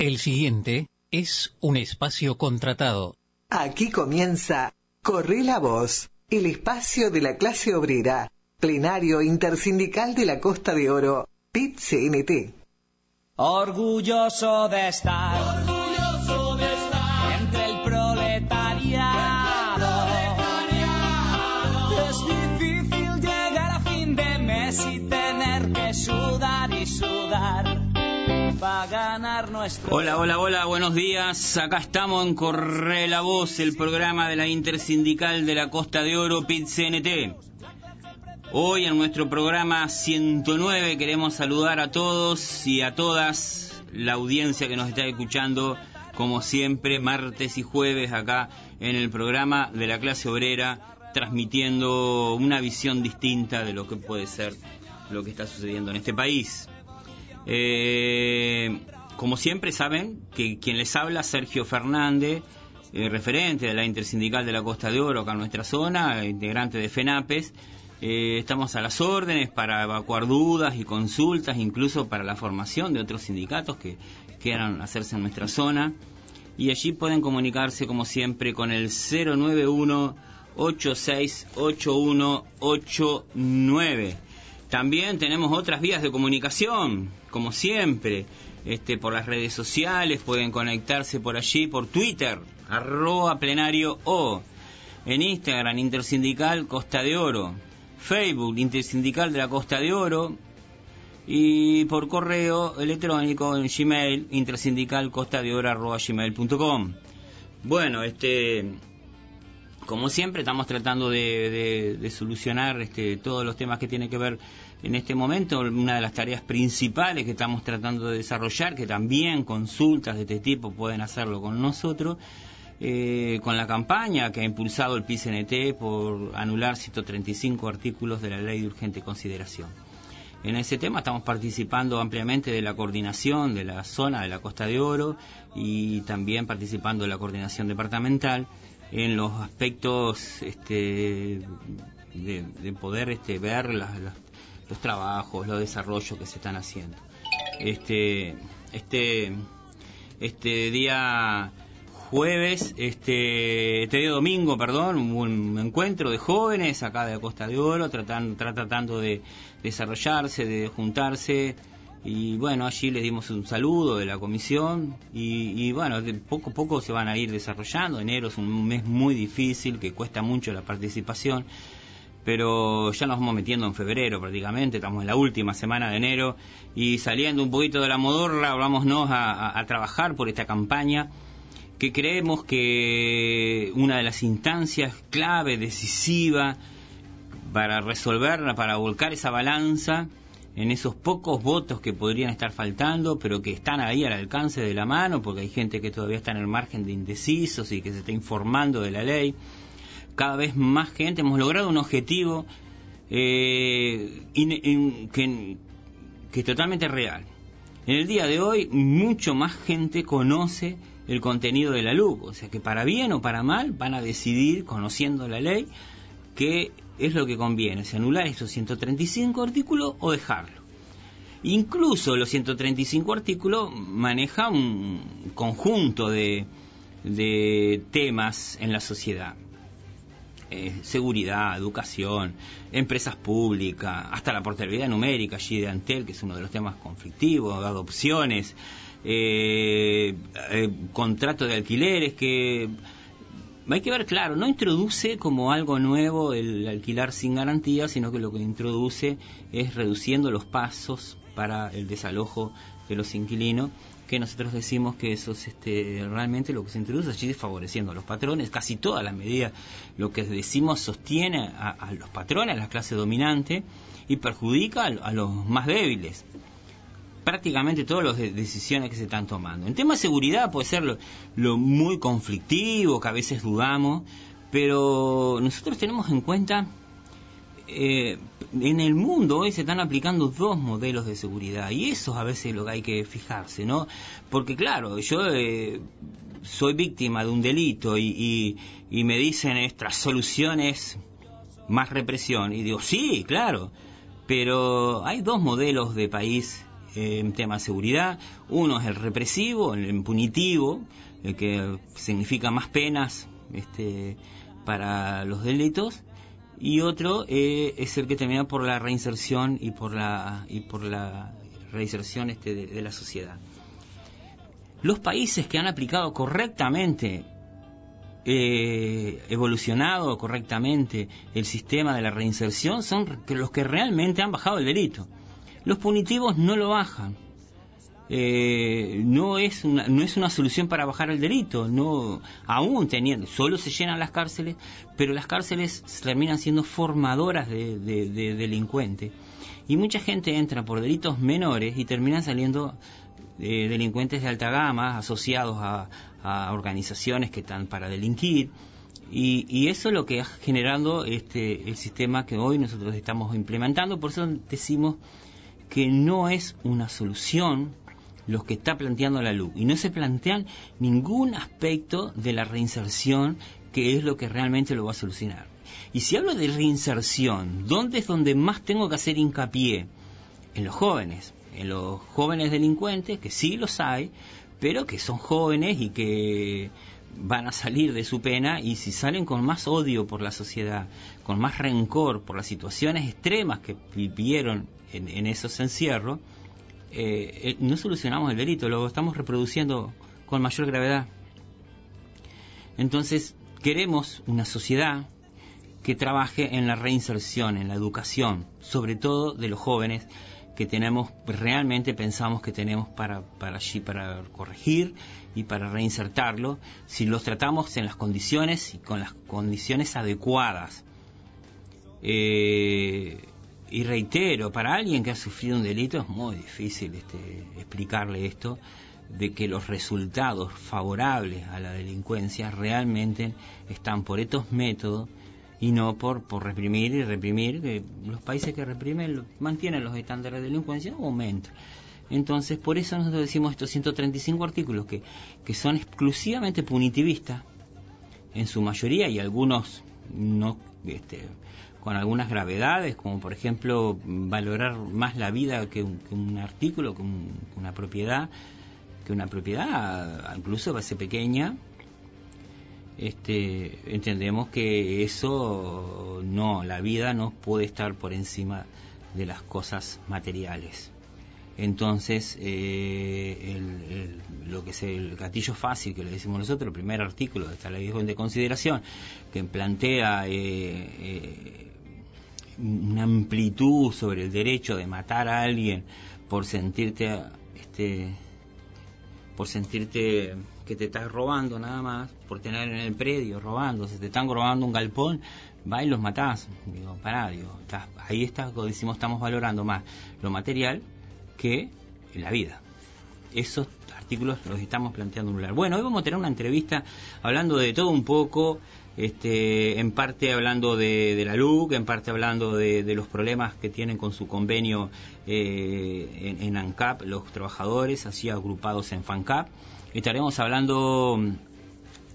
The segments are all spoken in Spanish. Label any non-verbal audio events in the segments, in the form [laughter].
El siguiente es un espacio contratado. Aquí comienza Corre la Voz, el espacio de la clase obrera, plenario intersindical de la Costa de Oro, PIT-CNT. Orgulloso de estar, Hola, hola, hola, buenos días. Acá estamos en Corre la Voz, el programa de la Intersindical de la Costa de Oro, PIT-CNT. Hoy en nuestro programa 109 queremos saludar a todos y a todas la audiencia que nos está escuchando, como siempre, martes y jueves acá en el programa de la clase obrera, transmitiendo una visión distinta de lo que puede ser lo que está sucediendo en este país. Eh, como siempre saben que quien les habla, Sergio Fernández, eh, referente de la Intersindical de la Costa de Oro acá en nuestra zona, integrante de FENAPES, eh, estamos a las órdenes para evacuar dudas y consultas, incluso para la formación de otros sindicatos que quieran hacerse en nuestra zona. Y allí pueden comunicarse, como siempre, con el 091 868189. También tenemos otras vías de comunicación, como siempre, este, por las redes sociales, pueden conectarse por allí, por Twitter, arroba plenario o, en Instagram, Intersindical Costa de Oro, Facebook Intersindical de la Costa de Oro y por correo electrónico en Gmail intersindicalcostadeoro.gmail.com Bueno, este como siempre estamos tratando de, solucionar este, todos los temas que tienen que ver en este momento. Una de las tareas principales que estamos tratando de desarrollar, que también consultas de este tipo pueden hacerlo con nosotros, eh, con la campaña que ha impulsado el PCNT por anular 135 artículos de la ley de urgente consideración. En ese tema estamos participando ampliamente de la coordinación de la zona de la Costa de Oro y también participando de la coordinación departamental en los aspectos este, de, poder este, ver los trabajos, los desarrollos que se están haciendo. Este, este, este día jueves, este, este día domingo, perdón, un encuentro de jóvenes acá de Costa de Oro, tratando, tratando de desarrollarse, de juntarse. Y bueno, allí les dimos un saludo de la comisión y, bueno, de poco a poco se van a ir desarrollando. Enero es un mes muy difícil, que cuesta mucho la participación, pero ya nos vamos metiendo en febrero prácticamente, estamos en la última semana de enero y saliendo un poquito de la modorra, vámonos a, a trabajar por esta campaña que creemos que una de las instancias clave, decisiva, para resolverla, para volcar esa balanza en esos pocos votos que podrían estar faltando, pero que están ahí al alcance de la mano, porque hay gente que todavía está en el margen de indecisos y que se está informando de la ley. Cada vez más gente, hemos logrado un objetivo eh, que, que es totalmente real. En el día de hoy, mucho más gente conoce el contenido de la luz. O sea que para bien o para mal van a decidir, conociendo la ley, qué es lo que conviene, si anular esos 135 artículos o dejarlo. Incluso los 135 artículos maneja un conjunto de, de temas en la sociedad. Eh, seguridad, educación, empresas públicas, hasta la portabilidad numérica allí de Antel, que es uno de los temas conflictivos, adopciones, eh, eh, contrato de alquileres que hay que ver claro, no introduce como algo nuevo el alquilar sin garantía, sino que lo que introduce es reduciendo los pasos para el desalojo de los inquilinos, que nosotros decimos que eso es este, realmente lo que se introduce allí favoreciendo a los patrones, casi toda la medida lo que decimos sostiene a, los patrones, a la clase dominante, y perjudica a los más débiles prácticamente todas las decisiones que se están tomando. En tema de seguridad puede ser lo, muy conflictivo, que a veces dudamos, pero nosotros tenemos en cuenta, eh, en el mundo hoy se están aplicando dos modelos de seguridad y eso a veces es lo que hay que fijarse, ¿no? Porque claro, yo eh, soy víctima de un delito y, y, me dicen estas soluciones más represión y digo, sí, claro, pero hay dos modelos de país en tema de seguridad. Uno es el represivo, el punitivo, el que significa más penas este, para los delitos. Y otro eh, es el que termina por la reinserción y por la, y por la reinserción este, de la sociedad. Los países que han aplicado correctamente eh, evolucionado correctamente el sistema de la reinserción son los que realmente han bajado el delito. Los punitivos no lo bajan. Eh, no es una no es una solución para bajar el delito no aún teniendo solo se llenan las cárceles pero las cárceles terminan siendo formadoras de, de delincuentes y mucha gente entra por delitos menores y terminan saliendo eh, delincuentes de alta gama asociados a, organizaciones que están para delinquir. Y, eso es lo que ha generado este, el sistema que hoy nosotros estamos implementando. Por eso decimos que no es una solución lo que está planteando la luz y no se plantean ningún aspecto de la reinserción que es lo que realmente lo va a solucionar. Y si hablo de reinserción, ¿dónde es donde más tengo que hacer hincapié? En los jóvenes en los jóvenes delincuentes, que sí los hay, pero que son jóvenes y que van a salir de su pena y si salen con más odio por la sociedad, con más rencor por las situaciones extremas que vivieron en, esos encierros, eh, eh, no solucionamos el delito, lo estamos reproduciendo con mayor gravedad. Entonces, queremos una sociedad que trabaje en la reinserción, en la educación, sobre todo de los jóvenes, que tenemos, realmente pensamos que tenemos para, para allí, para corregir y para reinsertarlo, si los tratamos en las condiciones y con las condiciones adecuadas. Eh, y reitero, para alguien que ha sufrido un delito es muy difícil este, explicarle esto, de que los resultados favorables a la delincuencia realmente están por estos métodos y no por, por reprimir y reprimir, que los países que reprimen mantienen los estándares de delincuencia o aumentan. Entonces, por eso nosotros decimos estos 135 artículos que, que son exclusivamente punitivistas, en su mayoría, y algunos no este, con algunas gravedades, como por ejemplo valorar más la vida que un, artículo, que, una propiedad, que una propiedad, incluso va a ser pequeña, este, entendemos que eso no, la vida no puede estar por encima de las cosas materiales. Entonces, eh, lo que es el gatillo fácil que le decimos nosotros, el primer artículo de esta ley de consideración, que plantea eh, eh, una amplitud sobre el derecho de matar a alguien por sentirte, este, por sentirte que te estás robando nada más, por tener en el predio robando, si te están robando un galpón, va y los matás. Digo, pará, digo, ahí está, decimos, estamos valorando más lo material que la vida. Esos artículos los estamos planteando en un lugar. Bueno, hoy vamos a tener una entrevista hablando de todo un poco, este, en parte hablando de, la LUC, en parte hablando de, los problemas que tienen con su convenio eh, en, ANCAP los trabajadores, así agrupados en FANCAP. Estaremos hablando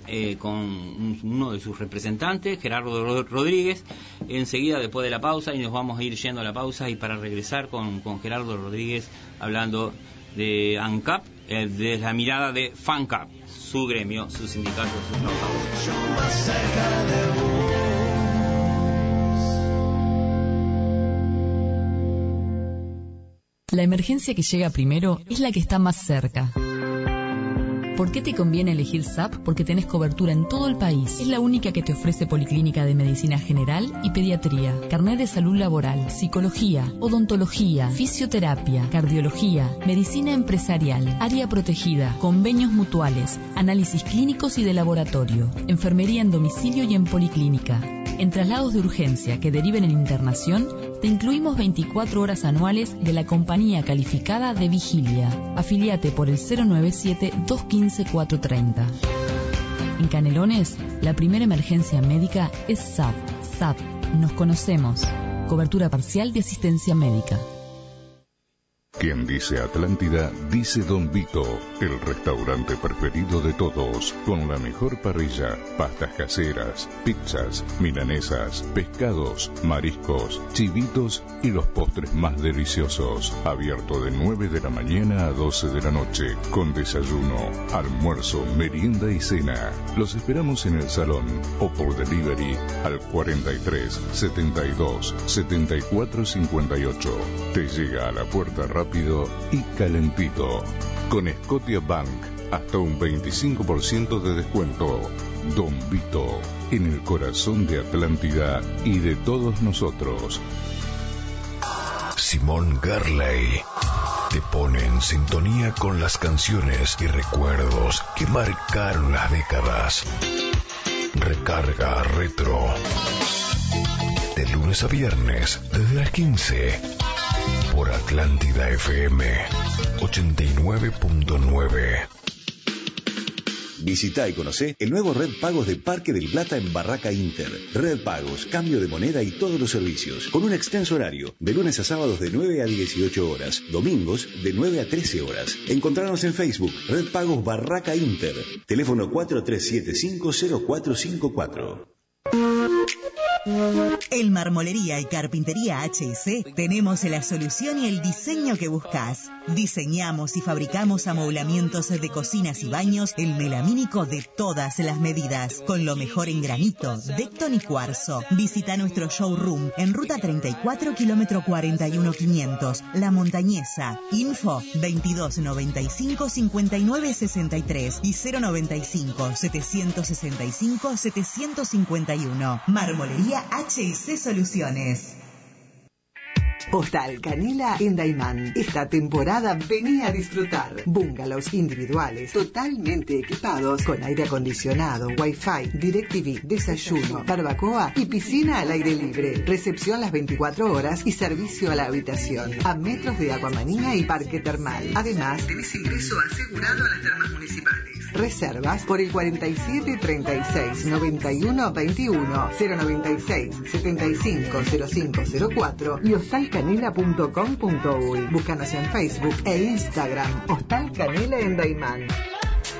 eh, con uno de sus representantes, Gerardo Rodríguez, enseguida después de la pausa y nos vamos a ir yendo a la pausa y para regresar con, Gerardo Rodríguez hablando de ANCAP, eh, desde la mirada de FANCAP, su gremio, su sindicato, sus trabajadores. La emergencia que llega primero es la que está más cerca. ¿Por qué te conviene elegir SAP? Porque tenés cobertura en todo el país. Es la única que te ofrece Policlínica de Medicina General y Pediatría, carnet de salud laboral, psicología, odontología, fisioterapia, cardiología, medicina empresarial, área protegida, convenios mutuales, análisis clínicos y de laboratorio, enfermería en domicilio y en policlínica. En traslados de urgencia que deriven en internación, te incluimos 24 horas anuales de la compañía calificada de vigilia. Afiliate por el 097-215-430. En Canelones, la primera emergencia médica es SAP. SAP, nos conocemos. Cobertura parcial de asistencia médica. Quien dice Atlántida, dice Don Vito, el restaurante preferido de todos, con la mejor parrilla, pastas caseras, pizzas, milanesas, pescados, mariscos, chivitos y los postres más deliciosos. Abierto de 9 de la mañana a 12 de la noche, con desayuno, almuerzo, merienda y cena. Los esperamos en el salón o por delivery al 43 72 74 58. Te llega a la puerta rápida rápido y calentito. Con Scotia Bank, hasta un 25% de descuento. Don Vito, en el corazón de Atlántida y de todos nosotros. Simón Garley te pone en sintonía con las canciones y recuerdos que marcaron las décadas. Recarga retro. De lunes a viernes, desde las 15 por Atlántida FM 89.9. Visita y conoce el nuevo Red Pagos de Parque del Plata en Barraca Inter. Red Pagos, cambio de moneda y todos los servicios, con un extenso horario, de lunes a sábados de 9 a 18 horas, domingos de 9 a 13 horas. Encontrarnos en Facebook, Red Pagos Barraca Inter, teléfono 43750454. En Marmolería y Carpintería HC tenemos la solución y el diseño que buscas. Diseñamos y fabricamos amoblamientos de cocinas y baños en melamínico de todas las medidas, con lo mejor en granito, decton y cuarzo. Visita nuestro showroom en ruta 34, kilómetro 41500, La Montañesa. Info 2295 5963 y 095 765 751. Marmolería HC Soluciones. Hostal Canela en Daimán. Esta temporada venía a disfrutar. Bungalows individuales, totalmente equipados, con aire acondicionado, wifi, DirecTV, desayuno, barbacoa y piscina al aire libre. Recepción las 24 horas y servicio a la habitación. A metros de Aguamanía y Parque Termal. Además, tenés ingreso asegurado a las termas municipales. Reservas por el 47 36 91 21 096 75 0504 y hostalcanela.com.uy. Búscanos en Facebook e Instagram. Hostal Canela en Daimán.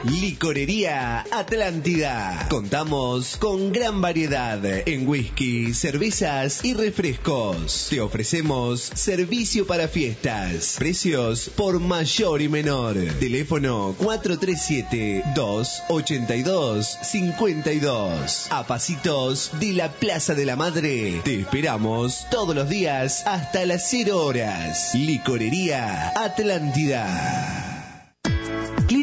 Licorería Atlántida. Contamos con gran variedad en whisky, cervezas y refrescos. Te ofrecemos servicio para fiestas. Precios por mayor y menor. Teléfono 437-282-52. A pasitos de la Plaza de la Madre. Te esperamos todos los días hasta las 0 horas. Licorería Atlántida.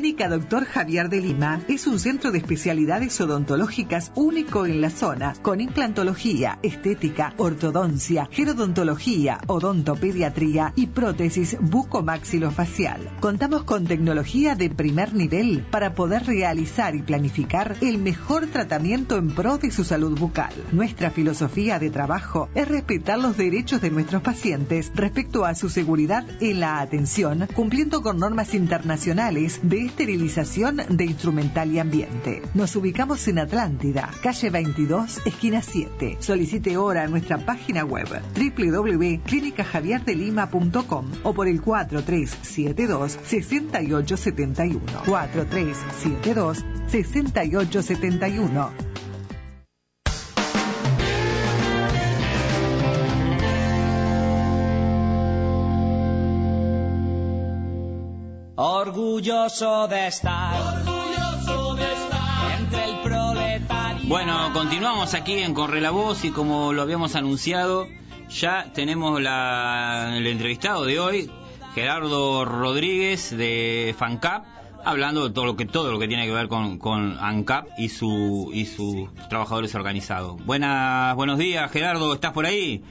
Clínica Doctor Javier de Lima es un centro de especialidades odontológicas único en la zona, con implantología, estética, ortodoncia, gerodontología, odontopediatría y prótesis bucomaxilofacial. Contamos con tecnología de primer nivel para poder realizar y planificar el mejor tratamiento en pro de su salud bucal. Nuestra filosofía de trabajo es respetar los derechos de nuestros pacientes respecto a su seguridad en la atención, cumpliendo con normas internacionales de esterilización de instrumental y ambiente. Nos ubicamos en Atlántida, calle 22, esquina 7. Solicite ahora nuestra página web www.clinicajavierdelima.com o por el 4372 6871. Orgulloso de estar. Orgulloso de estar. Entre el proletario. Bueno, continuamos aquí en Corre la Voz y como lo habíamos anunciado, ya tenemos la, el entrevistado de hoy, Gerardo Rodríguez de FANCAP, hablando de todo lo que todo lo que tiene que ver con, con ANCAP y su y sus trabajadores organizados. Buenas, buenos días, Gerardo, ¿estás por ahí?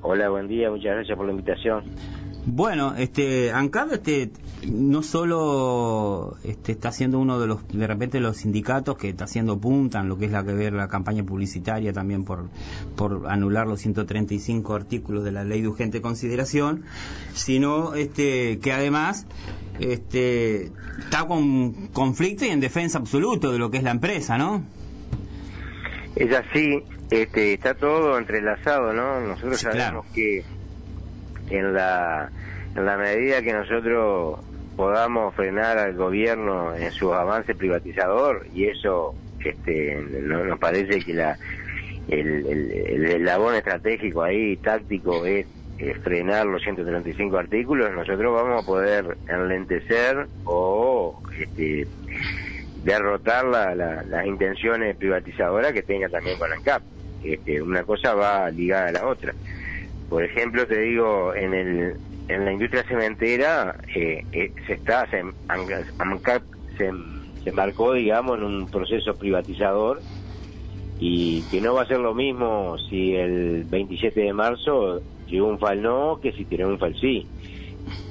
Hola, buen día, muchas gracias por la invitación. Bueno, este ANCAP este no solo este, está siendo uno de los de repente los sindicatos que está haciendo punta en lo que es la que ver la campaña publicitaria también por por anular los 135 artículos de la ley de urgente consideración, sino este que además este está con conflicto y en defensa absoluto de lo que es la empresa, ¿no? Es así, este, está todo entrelazado, ¿no? Nosotros Sí, sabemos claro. que en la en la medida que nosotros podamos frenar al gobierno en su avance privatizador y eso este no, nos parece que la el, el, el eslabón estratégico ahí táctico es, frenar los 135 artículos. Nosotros vamos a poder enlentecer o este, derrotar la, las intenciones privatizadoras que tenga también con ANCAP. Este, una cosa va ligada a la otra. Por ejemplo te digo en el en la industria cementera eh, eh, se está se, se, marcó digamos en un proceso privatizador y que no va a ser lo mismo si el 27 de marzo triunfa el no que si triunfa el sí.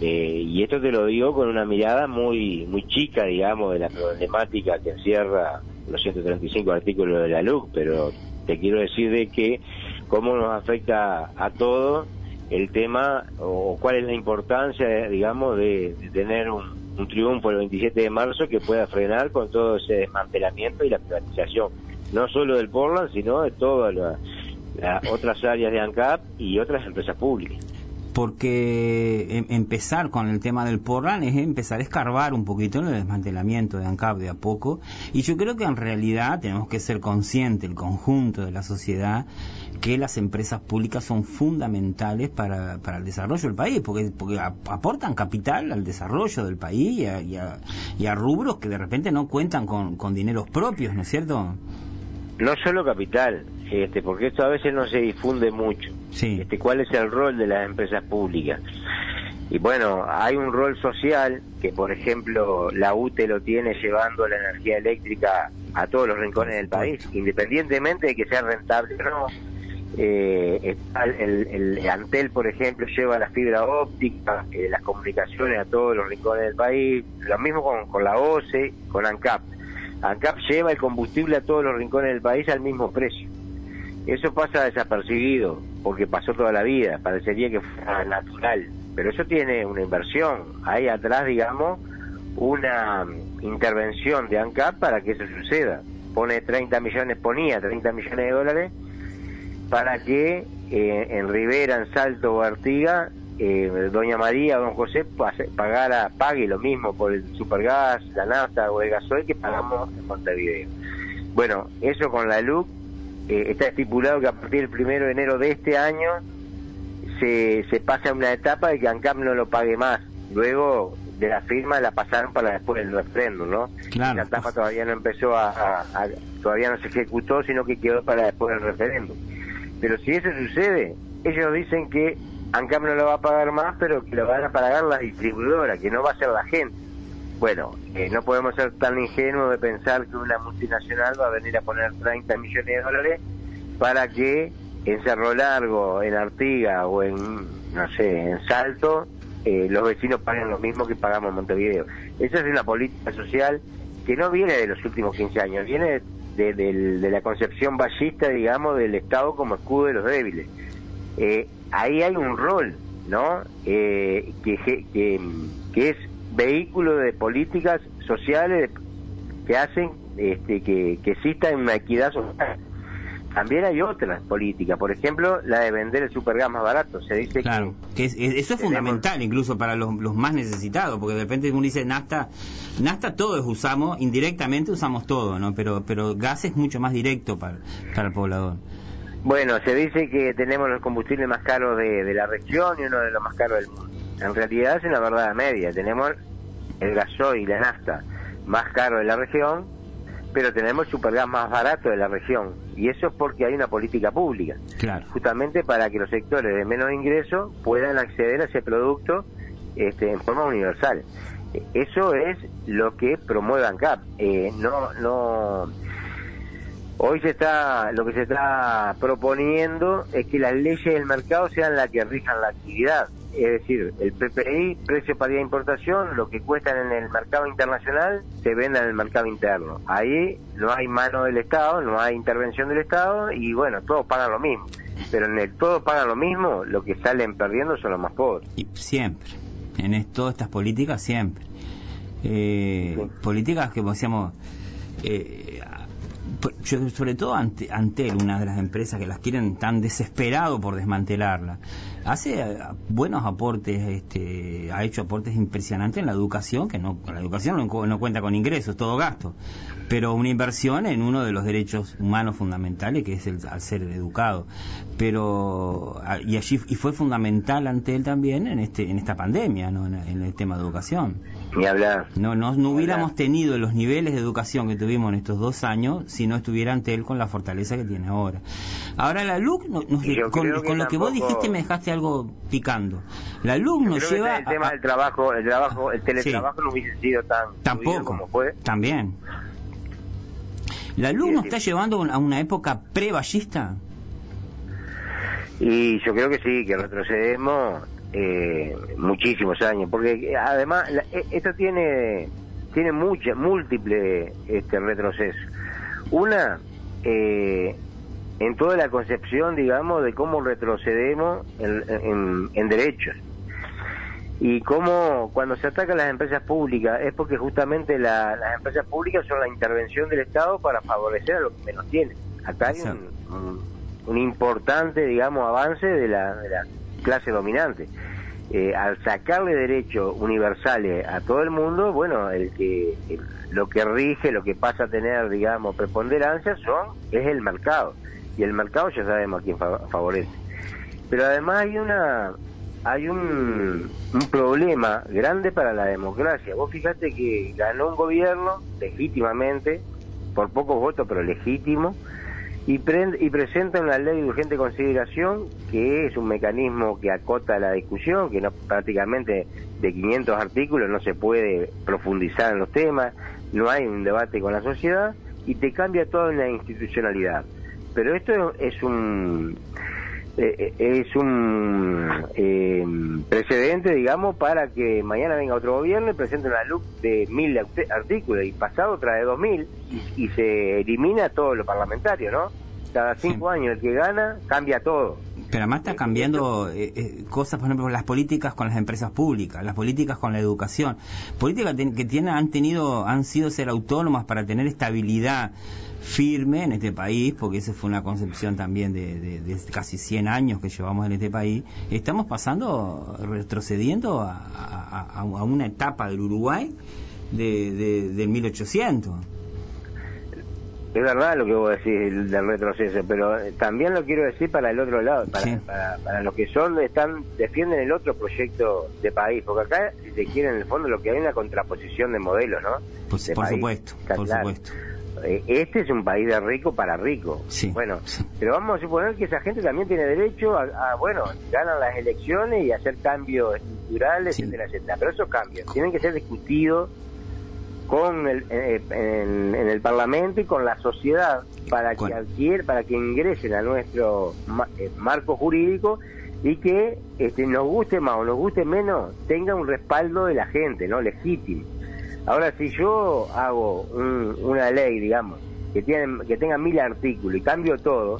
Eh, y esto te lo digo con una mirada muy muy chica, digamos, de la problemática que encierra los 135 artículos de la LUC, pero te quiero decir de que cómo nos afecta a todos el tema o cuál es la importancia, digamos, de, tener un, un triunfo el 27 de marzo que pueda frenar con todo ese desmantelamiento y la privatización no solo del Portland, sino de todas las otras áreas de ANCAP y otras empresas públicas. Porque em, empezar con el tema del Portland es empezar a escarbar un poquito en el desmantelamiento de ANCAP de a poco. Y yo creo que en realidad tenemos que ser conscientes, el conjunto de la sociedad, que las empresas públicas son fundamentales para, para el desarrollo del país, porque, porque aportan capital al desarrollo del país y a, y a, rubros que de repente no cuentan con, con dineros propios, ¿no es cierto? no solo capital, este, porque esto a veces no se difunde mucho. Este, ¿Cuál es el rol de las empresas públicas? Y bueno, hay un rol social que, por ejemplo, la UTE lo tiene llevando la energía eléctrica a todos los rincones del país, independientemente de que sea rentable o no. Eh, el, el, Antel, por ejemplo, lleva la fibra óptica, eh, las comunicaciones a todos los rincones del país, lo mismo con, con la OCE, con ANCAP. ANCAP lleva el combustible a todos los rincones del país al mismo precio. Eso pasa desapercibido, porque pasó toda la vida, parecería que fuera natural, pero eso tiene una inversión. Hay atrás, digamos, una intervención de ANCAP para que eso suceda. Pone 30 millones, ponía 30 millones de dólares para que eh, en Rivera, en Salto o Artiga eh, doña María o don José pagara, pague lo mismo por el supergas, la nafta o el gasoil que pagamos en Montevideo. Bueno, eso con la LUC eh, está estipulado que a partir del primero de enero de este año se, se pasa a una etapa de que ANCAP no lo pague más. Luego de la firma la pasaron para después del referéndum, ¿no? La etapa todavía no empezó a, todavía no se ejecutó, sino que quedó para después del referéndum. Pero si eso sucede, ellos dicen que ANCAP no lo va a pagar más, pero que lo van a pagar la distribuidora, que no va a ser la gente. Bueno, eh, no podemos ser tan ingenuos de pensar que una multinacional va a venir a poner 30 millones de dólares para que en Cerro Largo, en Artiga o en, no sé, en Salto, eh, los vecinos paguen lo mismo que pagamos en Montevideo. Esa es una política social que no viene de los últimos 15 años, viene de, de la concepción ballista, digamos, del Estado como escudo de los débiles. Eh, ahí hay un rol, ¿no? Eh, que, que, que, es vehículo de políticas sociales que hacen este, que, que exista una equidad social. También hay otras políticas, por ejemplo, la de vender el supergas más barato. Se dice claro, que, eso es fundamental incluso para los, los, más necesitados, porque de repente uno dice nafta, nafta todos usamos, indirectamente usamos todo, ¿no? Pero, pero gas es mucho más directo para, para el poblador. Bueno, se dice que tenemos los combustibles más caros de, la región y uno de los más caros del mundo. En realidad es una verdad media. Tenemos el gasoil y la nafta más caro de la región, pero tenemos el supergas más barato de la región. Y eso es porque hay una política pública. Claro. Justamente para que los sectores de menos ingreso puedan acceder a ese producto este, en forma universal. Eso es lo que promueve ANCAP. Eh, no, no Hoy se está, lo que se está proponiendo es que las leyes del mercado sean las que rijan la actividad. Es decir, el PPI, precio paridad de importación, lo que cuestan en el mercado internacional, se venda en el mercado interno. Ahí no hay mano del Estado, no hay intervención del Estado y bueno, todos pagan lo mismo. Pero en el todo pagan lo mismo, lo que salen perdiendo son los más pobres. Y siempre, en todas estas políticas siempre. Eh, políticas que, decíamos, eh, sobre todo ante, Antel, una de las empresas que las quieren tan desesperado por desmantelarla, hace eh, buenos aportes, este, ha hecho aportes impresionantes en la educación, que no, la educación no, cuenta con ingresos, todo gasto, pero una inversión en uno de los derechos humanos fundamentales, que es el al ser educado. Pero, y allí, y fue fundamental Antel también en este, en esta pandemia, ¿no? en el tema de educación. Ni hablar. No, no, hubiéramos tenido los niveles de educación que tuvimos en estos dos años si no estuviera ante él con la fortaleza que tiene ahora. Ahora la LUC, con, lo que vos dijiste me dejaste algo picando. La LUC nos lleva... el tema del trabajo, el trabajo, el teletrabajo no hubiese sido tan... Tampoco, como fue. también. ¿La LUC nos está llevando a una época pre-ballista? Y yo creo que sí, que retrocedemos eh, muchísimos años, porque además e, esto tiene tiene mucha, múltiple este retroceso. Una, eh, en toda la concepción, digamos, de cómo retrocedemos en, en, derechos. Y cómo cuando se atacan las empresas públicas es porque justamente las empresas públicas son la intervención del Estado para favorecer a los que menos tienen. Acá hay un, un, importante, digamos, avance de la, de la clase dominante. Eh, al sacarle derechos universales a todo el mundo, bueno, el que lo que rige, lo que pasa a tener, digamos, preponderancia son es el mercado y el mercado ya sabemos a quién favorece. Pero además hay una hay un, un problema grande para la democracia. Vos fíjate que ganó un gobierno legítimamente, por pocos votos, pero legítimo, y, y presenta una ley de urgente consideración que es un mecanismo que acota la discusión, que no prácticamente de 500 artículos no se puede profundizar en los temas, no hay un debate con la sociedad y te cambia toda la institucionalidad. Pero esto es un eh, eh, es un eh, precedente, digamos, para que mañana venga otro gobierno y presente una luz de mil artículos y pasado trae dos mil y, se elimina todo lo parlamentario, ¿no? Cada cinco años el que gana cambia todo. Pero además está cambiando cosas, por ejemplo, las políticas con las empresas públicas, las políticas con la educación, políticas que tienen, han tenido, han sido ser autónomas para tener estabilidad firme en este país, porque esa fue una concepción también de, casi 100 años que llevamos en este país, estamos pasando, retrocediendo a, una etapa del Uruguay de, del 1800. Es verdad lo que vos decís del retroceso, pero también lo quiero decir para el otro lado, para, para, los que son, están defienden el otro proyecto de país, porque acá, si se quiere, en el fondo lo que hay es una contraposición de modelos, ¿no? Pues, por supuesto, por supuesto. Eh, este es un país de rico para rico. Bueno, pero vamos a suponer que esa gente también tiene derecho a, bueno, ganan las elecciones y hacer cambios estructurales, etcétera, etcétera. Pero esos cambios tienen que ser discutidos con el, eh, en, el Parlamento y con la sociedad para que adquier, para que ingresen a nuestro eh, marco jurídico y que este, nos guste más o nos guste menos tenga un respaldo de la gente, no legítimo. Ahora, si yo hago una ley, digamos, que, tiene, que tenga mil artículos y cambio todo,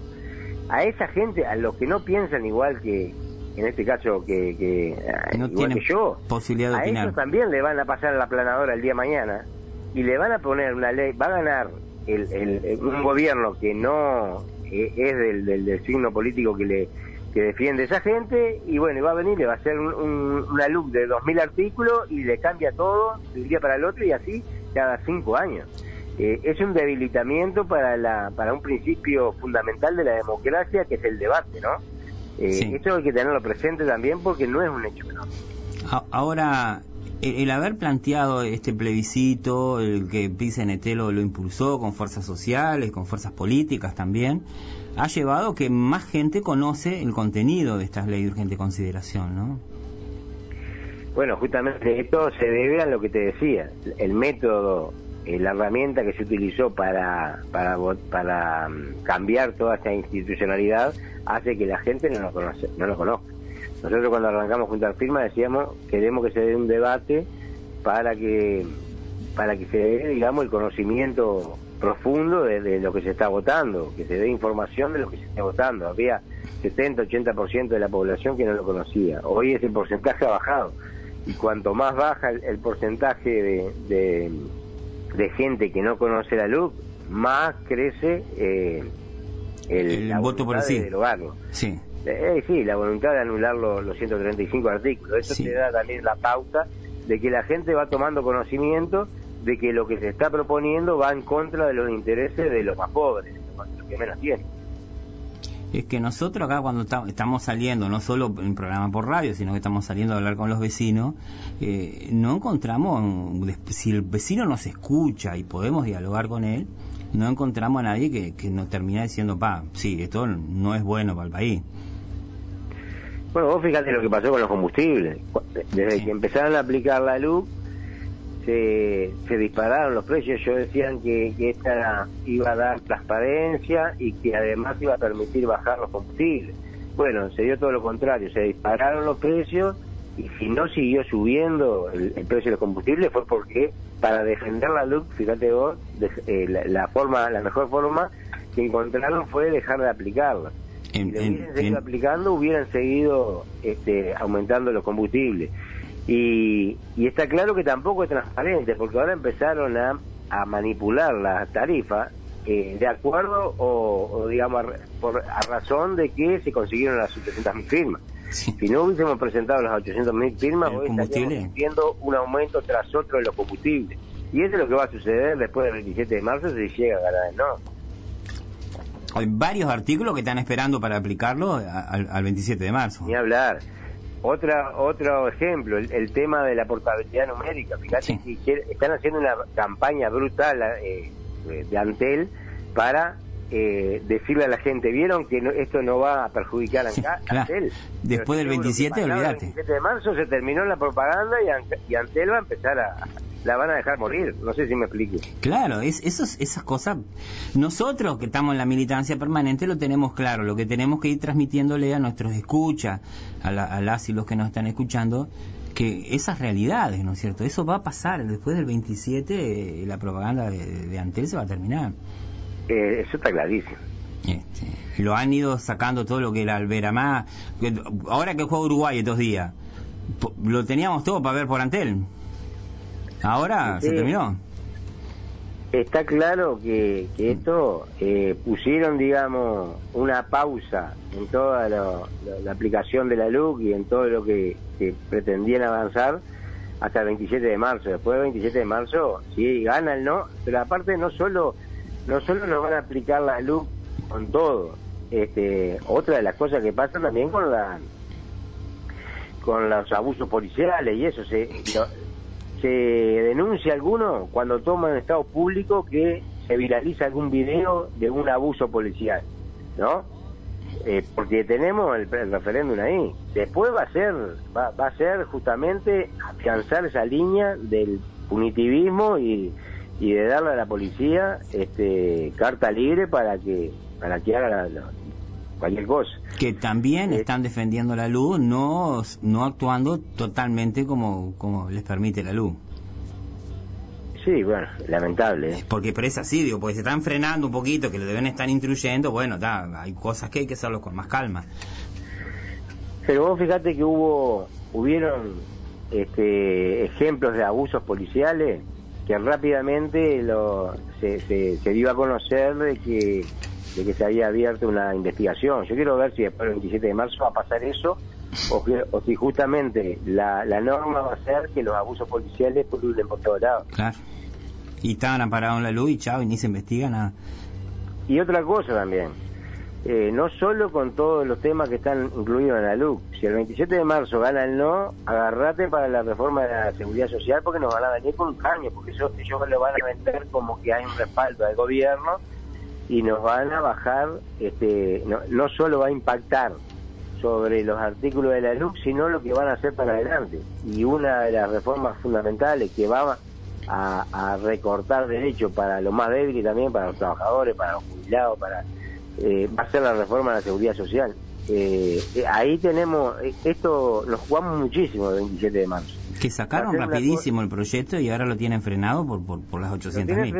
a esa gente, a los que no piensan igual que, en este caso, que, que no igual que yo, posibilidad de a ellos también le van a pasar a la planadora el día de mañana y le van a poner una ley, va a ganar el, un gobierno que no eh, es del, del signo político que le que defiende esa gente y bueno, va a venir, le va a hacer una luz de 2.000 artículos y le cambia todo de un día para el otro y así cada cinco años. Eh, es un debilitamiento para, la, para un principio fundamental de la democracia que es el debate, ¿no? Eh, Esto hay que tenerlo presente también porque no es un hecho menor. Ahora, el, haber planteado este plebiscito, el que PCNT lo, lo impulsó con fuerzas sociales, con fuerzas políticas también, ha llevado que más gente conoce el contenido de estas leyes de urgente consideración, ¿no? Bueno, justamente esto se debe a lo que te decía, el método, eh, la herramienta que se utilizó para, para, para mm, cambiar toda esta institucionalidad hace que la gente no lo, conoce, no lo conozca. Nosotros cuando arrancamos junto a firma decíamos queremos que se dé un debate para que para que se dé digamos el conocimiento profundo de, lo que se está votando, que se dé información de lo que se está votando. Había 70-80% de la población que no lo conocía. Hoy ese porcentaje ha bajado. Y cuanto más baja el, porcentaje de, de, gente que no conoce la luz, más crece eh, el, voto por el sí. de. Sí. Eh, sí, la voluntad de anular los, 135 artículos. Eso te da también la pauta de que la gente va tomando conocimiento de que lo que se está proponiendo va en contra de los intereses de los más pobres, los que menos tienen. Es que nosotros acá cuando estamos saliendo, no solo en programa por radio, sino que estamos saliendo a hablar con los vecinos, eh, no encontramos, si el vecino nos escucha y podemos dialogar con él, no encontramos a nadie que, que nos termine diciendo, pa, sí, esto no es bueno para el país. Bueno, vos fíjate lo que pasó con los combustibles. Desde que empezaron a aplicar la luz, se, se dispararon los precios. Ellos decían que, que esta iba a dar transparencia y que además iba a permitir bajar los combustibles. Bueno, se dio todo lo contrario, se dispararon los precios y si no siguió subiendo el, precio de los combustibles fue porque para defender la luz, fíjate vos, eh, la, forma, la mejor forma que encontraron fue dejar de aplicarla si lo hubieran seguido aplicando, hubieran seguido este, aumentando los combustibles. Y, y está claro que tampoco es transparente, porque ahora empezaron a, a manipular la tarifa eh, de acuerdo o, digamos, a, por, a razón de que se consiguieron las 800.000 firmas. Si no hubiésemos presentado las 800.000 firmas, hoy estaríamos viendo un aumento tras otro de los combustibles. Y eso es lo que va a suceder después del 27 de marzo si llega a ganar el no. Hay varios artículos que están esperando para aplicarlo al, 27 de marzo. Ni hablar. Otra, otro ejemplo, el, tema de la portabilidad numérica. Fíjate que están haciendo una campaña brutal eh, de Antel para eh, decirle a la gente, ¿vieron que esto no va a perjudicar a Antel? Después del 27, olvídate. El 27 de marzo se terminó la propaganda y, y Antel va a empezar a, la van a dejar morir. No sé si me explique. Claro, es, esos, esas cosas, nosotros que estamos en la militancia permanente lo tenemos claro, lo que tenemos que ir transmitiéndole a nuestros escuchas, a, las y los que nos están escuchando, que esas realidades, ¿no es cierto? Eso va a pasar, después del 27 la propaganda de, Antel se va a terminar. Eh, eso está clarísimo. Este, lo han ido sacando todo lo que era Alberamá. Ahora que juega Uruguay estos días, lo teníamos todo para ver por Antel. Ahora se terminó. Está claro que, esto eh, pusieron, digamos, una pausa en toda la aplicación de la LUC y en todo lo que, pretendían avanzar hasta el 27 de marzo. Después del 27 de marzo, sí, ganan, ¿no? Pero aparte no solo, no solo nos van a aplicar la LUC con todo. Este, otra de las cosas que pasa también con la con los abusos policiales y eso se se denuncia alguno cuando toma en estado público que se viraliza algún video de un abuso policial, ¿no? Eh, porque tenemos el, referéndum ahí. Después va a ser, va, va, a ser justamente alcanzar esa línea del punitivismo y, y de darle a la policía este, carta libre para que para que haga la, cualquier cosa. Que también eh, están defendiendo la luz, no, no actuando totalmente como, como les permite la luz. Sí, bueno, lamentable. ¿eh? Porque pero es así, digo, porque se están frenando un poquito, que lo deben estar instruyendo, bueno, hay cosas que hay que hacerlo con más calma. Pero vos fíjate que hubo, hubieron este, ejemplos de abusos policiales que rápidamente lo, se, se, se dio a conocer de que de que se había abierto una investigación. Yo quiero ver si después del 27 de marzo va a pasar eso o, o si justamente la, la, norma va a ser que los abusos policiales pululen por todos lados. Claro. Y estaban amparados en la luz y chao, y ni se investiga nada. Y otra cosa también, eh, no solo con todos los temas que están incluidos en la luz, si el 27 de marzo gana el no, agarrate para la reforma de la seguridad social porque nos van a venir con un caño, porque ellos, ellos lo van a vender como que hay un respaldo del gobierno y nos van a bajar, este, no, solo va a impactar sobre los artículos de la LUC, sino lo que van a hacer para adelante. Y una de las reformas fundamentales que va a, recortar derechos para los más débiles también, para los trabajadores, para los jubilados, para eh, va a ser la reforma de la seguridad social. Eh, eh, ahí tenemos, esto nos jugamos muchísimo el 27 de marzo. Que sacaron rapidísimo el proyecto y ahora lo tienen frenado por, por, por las 800 mil.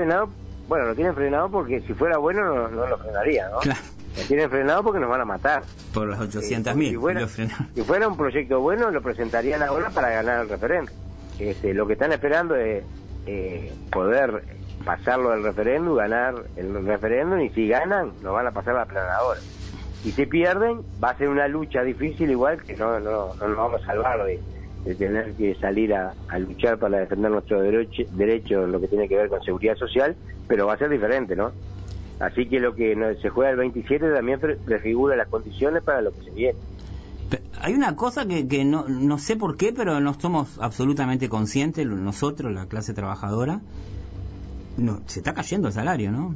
Bueno, lo tienen frenado porque si fuera bueno no, lo frenaría, ¿no? Claro. Lo tienen frenado porque nos van a matar. Por las 800 mil. si, fuera, un proyecto bueno, lo presentarían ahora para ganar el referéndum. Este, lo que están esperando es eh, poder pasarlo del referéndum, ganar el referéndum y si ganan, nos van a pasar la planadora. Y si pierden, va a ser una lucha difícil igual que no, no, no nos vamos a salvar de, tener que salir a, luchar para defender nuestros derechos derecho en lo que tiene que ver con seguridad social, pero va a ser diferente, ¿no? Así que lo que se juega el 27 también prefigura las condiciones para lo que se viene. Hay una cosa que, que no, no sé por qué, pero no somos absolutamente conscientes, nosotros, la clase trabajadora, no, se está cayendo el salario, ¿no?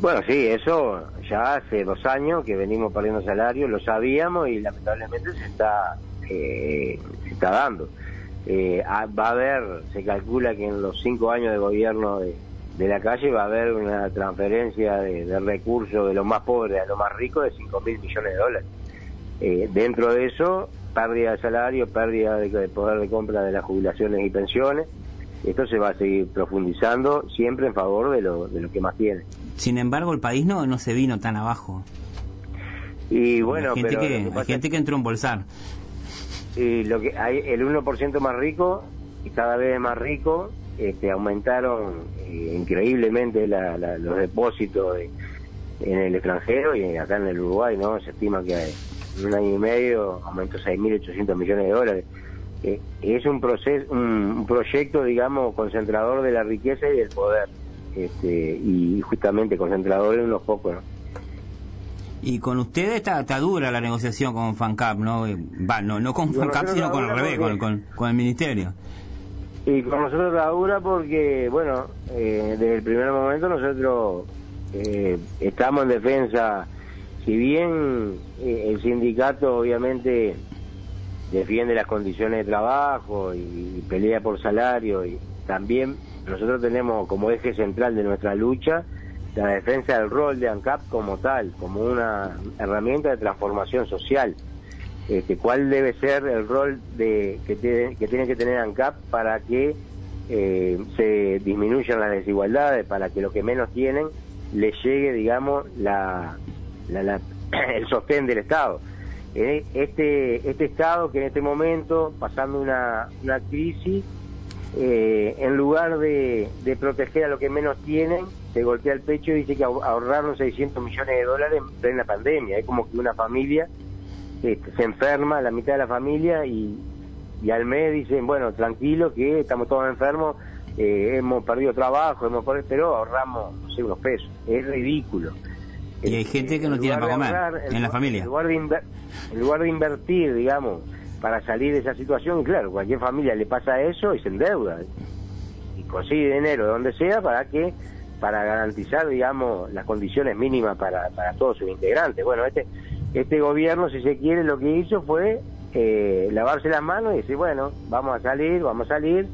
Bueno, sí, eso ya hace dos años que venimos perdiendo salario, lo sabíamos y lamentablemente se está, eh, se está dando. Eh, va a haber, se calcula que en los cinco años de gobierno de, de la calle va a haber una transferencia de, recursos de los más pobres a los más ricos de 5 mil millones de dólares. Eh, dentro de eso, pérdida de salario, pérdida de, poder de compra de las jubilaciones y pensiones. Esto se va a seguir profundizando siempre en favor de lo, de lo que más tiene. Sin embargo, el país no, no se vino tan abajo. Y bueno, hay gente, que, hay gente que entró a embolsar. Y lo que hay el 1% más rico y cada vez más rico este, aumentaron eh, increíblemente los depósitos en el extranjero y acá en el Uruguay, ¿no? Se estima que en un año y medio aumentó 6.800 millones de dólares. Eh, es un, proceso, un, proyecto, digamos, concentrador de la riqueza y del poder, este, y justamente concentrador en unos pocos, ¿no? Y con ustedes está, está dura la negociación con FANCAP, ¿no? Va, no, no con FANCAP, sino con el revés, con, con, el ministerio. Y con nosotros está dura porque, bueno, eh, desde el primer momento nosotros eh, estamos en defensa si bien eh, el sindicato obviamente defiende las condiciones de trabajo y, pelea por salario y también nosotros tenemos como eje central de nuestra lucha la defensa del rol de ANCAP como tal, como una herramienta de transformación social. Este, ¿Cuál debe ser el rol de, que, tiene, que tiene que tener ANCAP para que eh, se disminuyan las desigualdades, para que lo que menos tienen le llegue, digamos, la, [clears throat] el sostén del Estado. Eh, este, este Estado que en este momento, pasando una, una crisis, eh, en lugar de, proteger a lo que menos tienen, se golpea el pecho y dice que ahorraron 600 millones de dólares en plena pandemia. Es como que una familia este, se enferma, la mitad de la familia, y, y al mes dicen, bueno, tranquilo, que estamos todos enfermos, eh, hemos perdido trabajo, hemos pero ahorramos, no sé, unos pesos. Es ridículo. Y hay gente que no tiene para comer en la familia. En lugar, de en lugar de invertir, digamos, para salir de esa situación, claro, cualquier familia le pasa eso y se endeuda. Y consigue dinero de donde sea para que para garantizar, digamos, las condiciones mínimas para, para todos sus integrantes. Bueno, este este gobierno, si se quiere, lo que hizo fue eh, lavarse las manos y decir, bueno, vamos a salir, vamos a salir,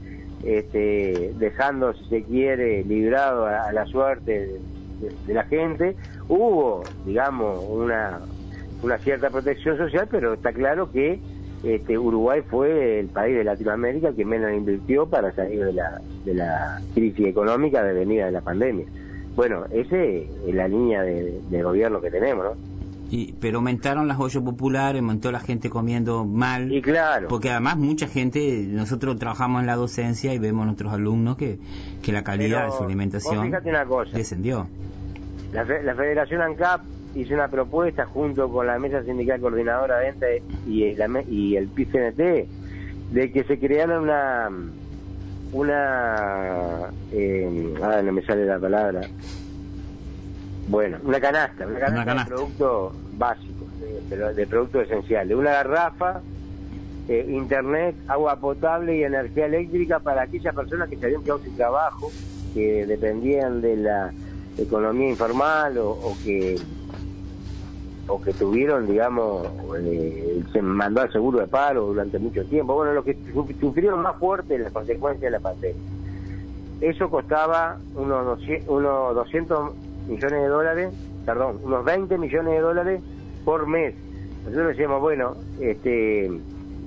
este, dejando, si se quiere, librado a la suerte de, la gente. Hubo, digamos, una, una cierta protección social, pero está claro que este, Uruguay fue el país de Latinoamérica que menos invirtió para salir de la, de la crisis económica de venida de la pandemia. Bueno, esa es la línea de, de gobierno que tenemos, ¿no? Y, pero aumentaron las ollas populares, aumentó la gente comiendo mal. Y claro. Porque además mucha gente, nosotros trabajamos en la docencia y vemos a nuestros alumnos que, que la calidad de su alimentación descendió. La, Federación ANCAP hizo una propuesta junto con la Mesa Sindical Coordinadora de Venta y, el, y el PCNT de que se creara una una eh, ah, no me sale la palabra bueno una canasta una canasta, de productos básicos de, de, productos esenciales una garrafa eh, internet agua potable y energía eléctrica para aquellas personas que se habían quedado sin trabajo que dependían de la economía informal o, que o que tuvieron, digamos, eh, se mandó al seguro de paro durante mucho tiempo. Bueno, los que sufrieron más fuerte las consecuencias de la pandemia. Eso costaba unos, unos 200 millones de dólares, perdón, unos 20 millones de dólares por mes. Nosotros decíamos, bueno, este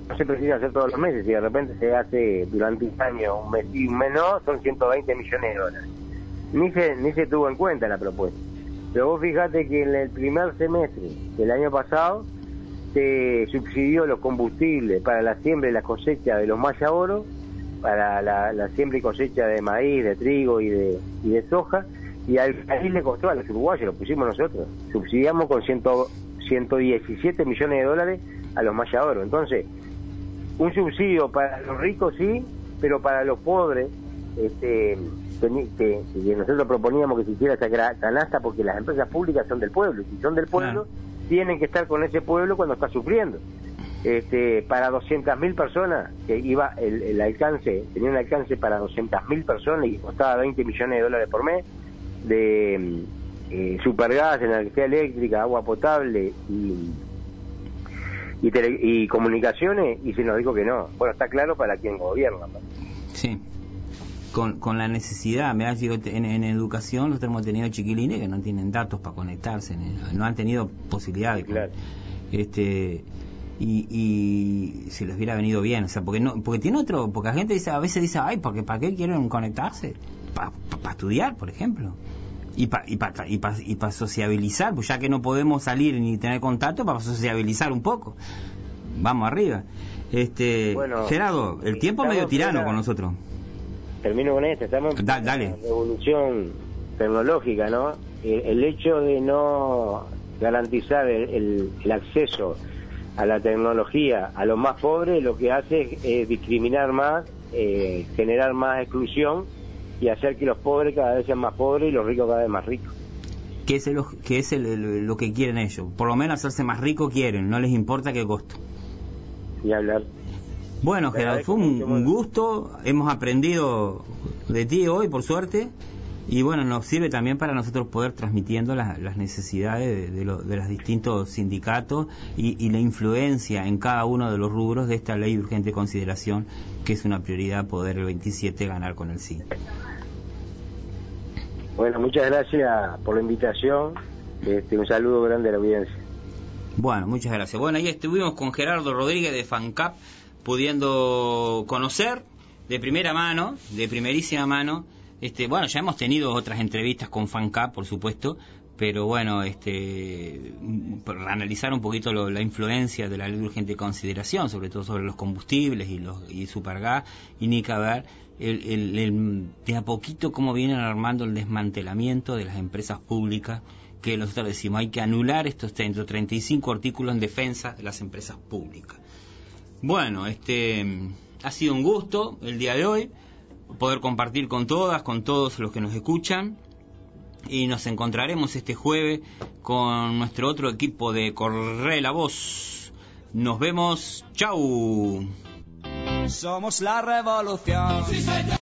no se precisa hacer todos los meses, si de repente se hace durante un año un mes y un mes no, son 120 millones de dólares ni se, ni se tuvo en cuenta la propuesta. Pero vos fijate que en el primer semestre del año pasado se subsidió los combustibles para la siembra y la cosecha de los maya oro para la, siembra y cosecha de maíz, de trigo y de, y de soja, y al país le costó a los uruguayos, lo pusimos nosotros. Subsidiamos con ciento, 117 millones de dólares a los mayadores. Entonces, un subsidio para los ricos sí, pero para los pobres, este, que, nosotros proponíamos que se hiciera esa canasta porque las empresas públicas son del pueblo, y si son del pueblo, tienen que estar con ese pueblo cuando está sufriendo. Este, para 200.000 personas, que iba el, alcance, tenía un alcance para 200.000 personas y costaba 20 millones de dólares por mes, de eh, supergas, energía eléctrica, agua potable y, y, comunicaciones, y se nos dijo que no. Bueno, está claro para quien gobierna. Sí con, con la necesidad, me ha dicho, en, en, educación los hemos tenido chiquilines que no tienen datos para conectarse, no han tenido posibilidad de... Claro. Este, y, y si les hubiera venido bien, o sea, porque no, porque tiene otro, porque la gente dice, a veces dice, ay, porque ¿para qué quieren conectarse? Para estudiar, por ejemplo. Y para y pa, y pa, y pa sociabilizar, pues ya que no podemos salir ni tener contacto, para sociabilizar un poco. Vamos arriba. Este, Gerardo, el tiempo medio tirano con nosotros termino con esto, estamos en una revolución tecnológica, ¿no? El, hecho de no garantizar el, acceso a la tecnología a los más pobres lo que hace es, discriminar más, eh, generar más exclusión y hacer que los pobres cada vez sean más pobres y los ricos cada vez más ricos. ¿Qué es, el, qué es lo que quieren ellos? Por lo menos hacerse más ricos quieren, no les importa qué costo. Y hablar. Bueno, Gerardo, fue un, gusto. Hemos aprendido de ti hoy, por suerte. Y bueno, nos sirve también para nosotros poder transmitiendo las necesidades de, los distintos sindicatos y, la influencia en cada uno de los rubros de esta ley de urgente consideración, que es una prioridad poder el 27 ganar con el sí. Bueno, muchas gracias por la invitación. Este, un saludo grande a la audiencia. Bueno, muchas gracias. Bueno, ahí estuvimos con Gerardo Rodríguez de FANCAP pudiendo conocer de primera mano, de primerísima mano, este, bueno, ya hemos tenido otras entrevistas con FANCAP, por supuesto, pero bueno, este, para analizar un poquito la influencia de la ley de urgente consideración, sobre todo sobre los combustibles y los y supergas, y ni que ver el, de a poquito cómo vienen armando el desmantelamiento de las empresas públicas, que nosotros decimos hay que anular estos 35 artículos en defensa de las empresas públicas. Bueno, este ha sido un gusto el día de hoy poder compartir con todas, con todos los que nos escuchan y nos encontraremos este jueves con nuestro otro equipo de Corre la Voz. Nos vemos, chau. Somos la revolución.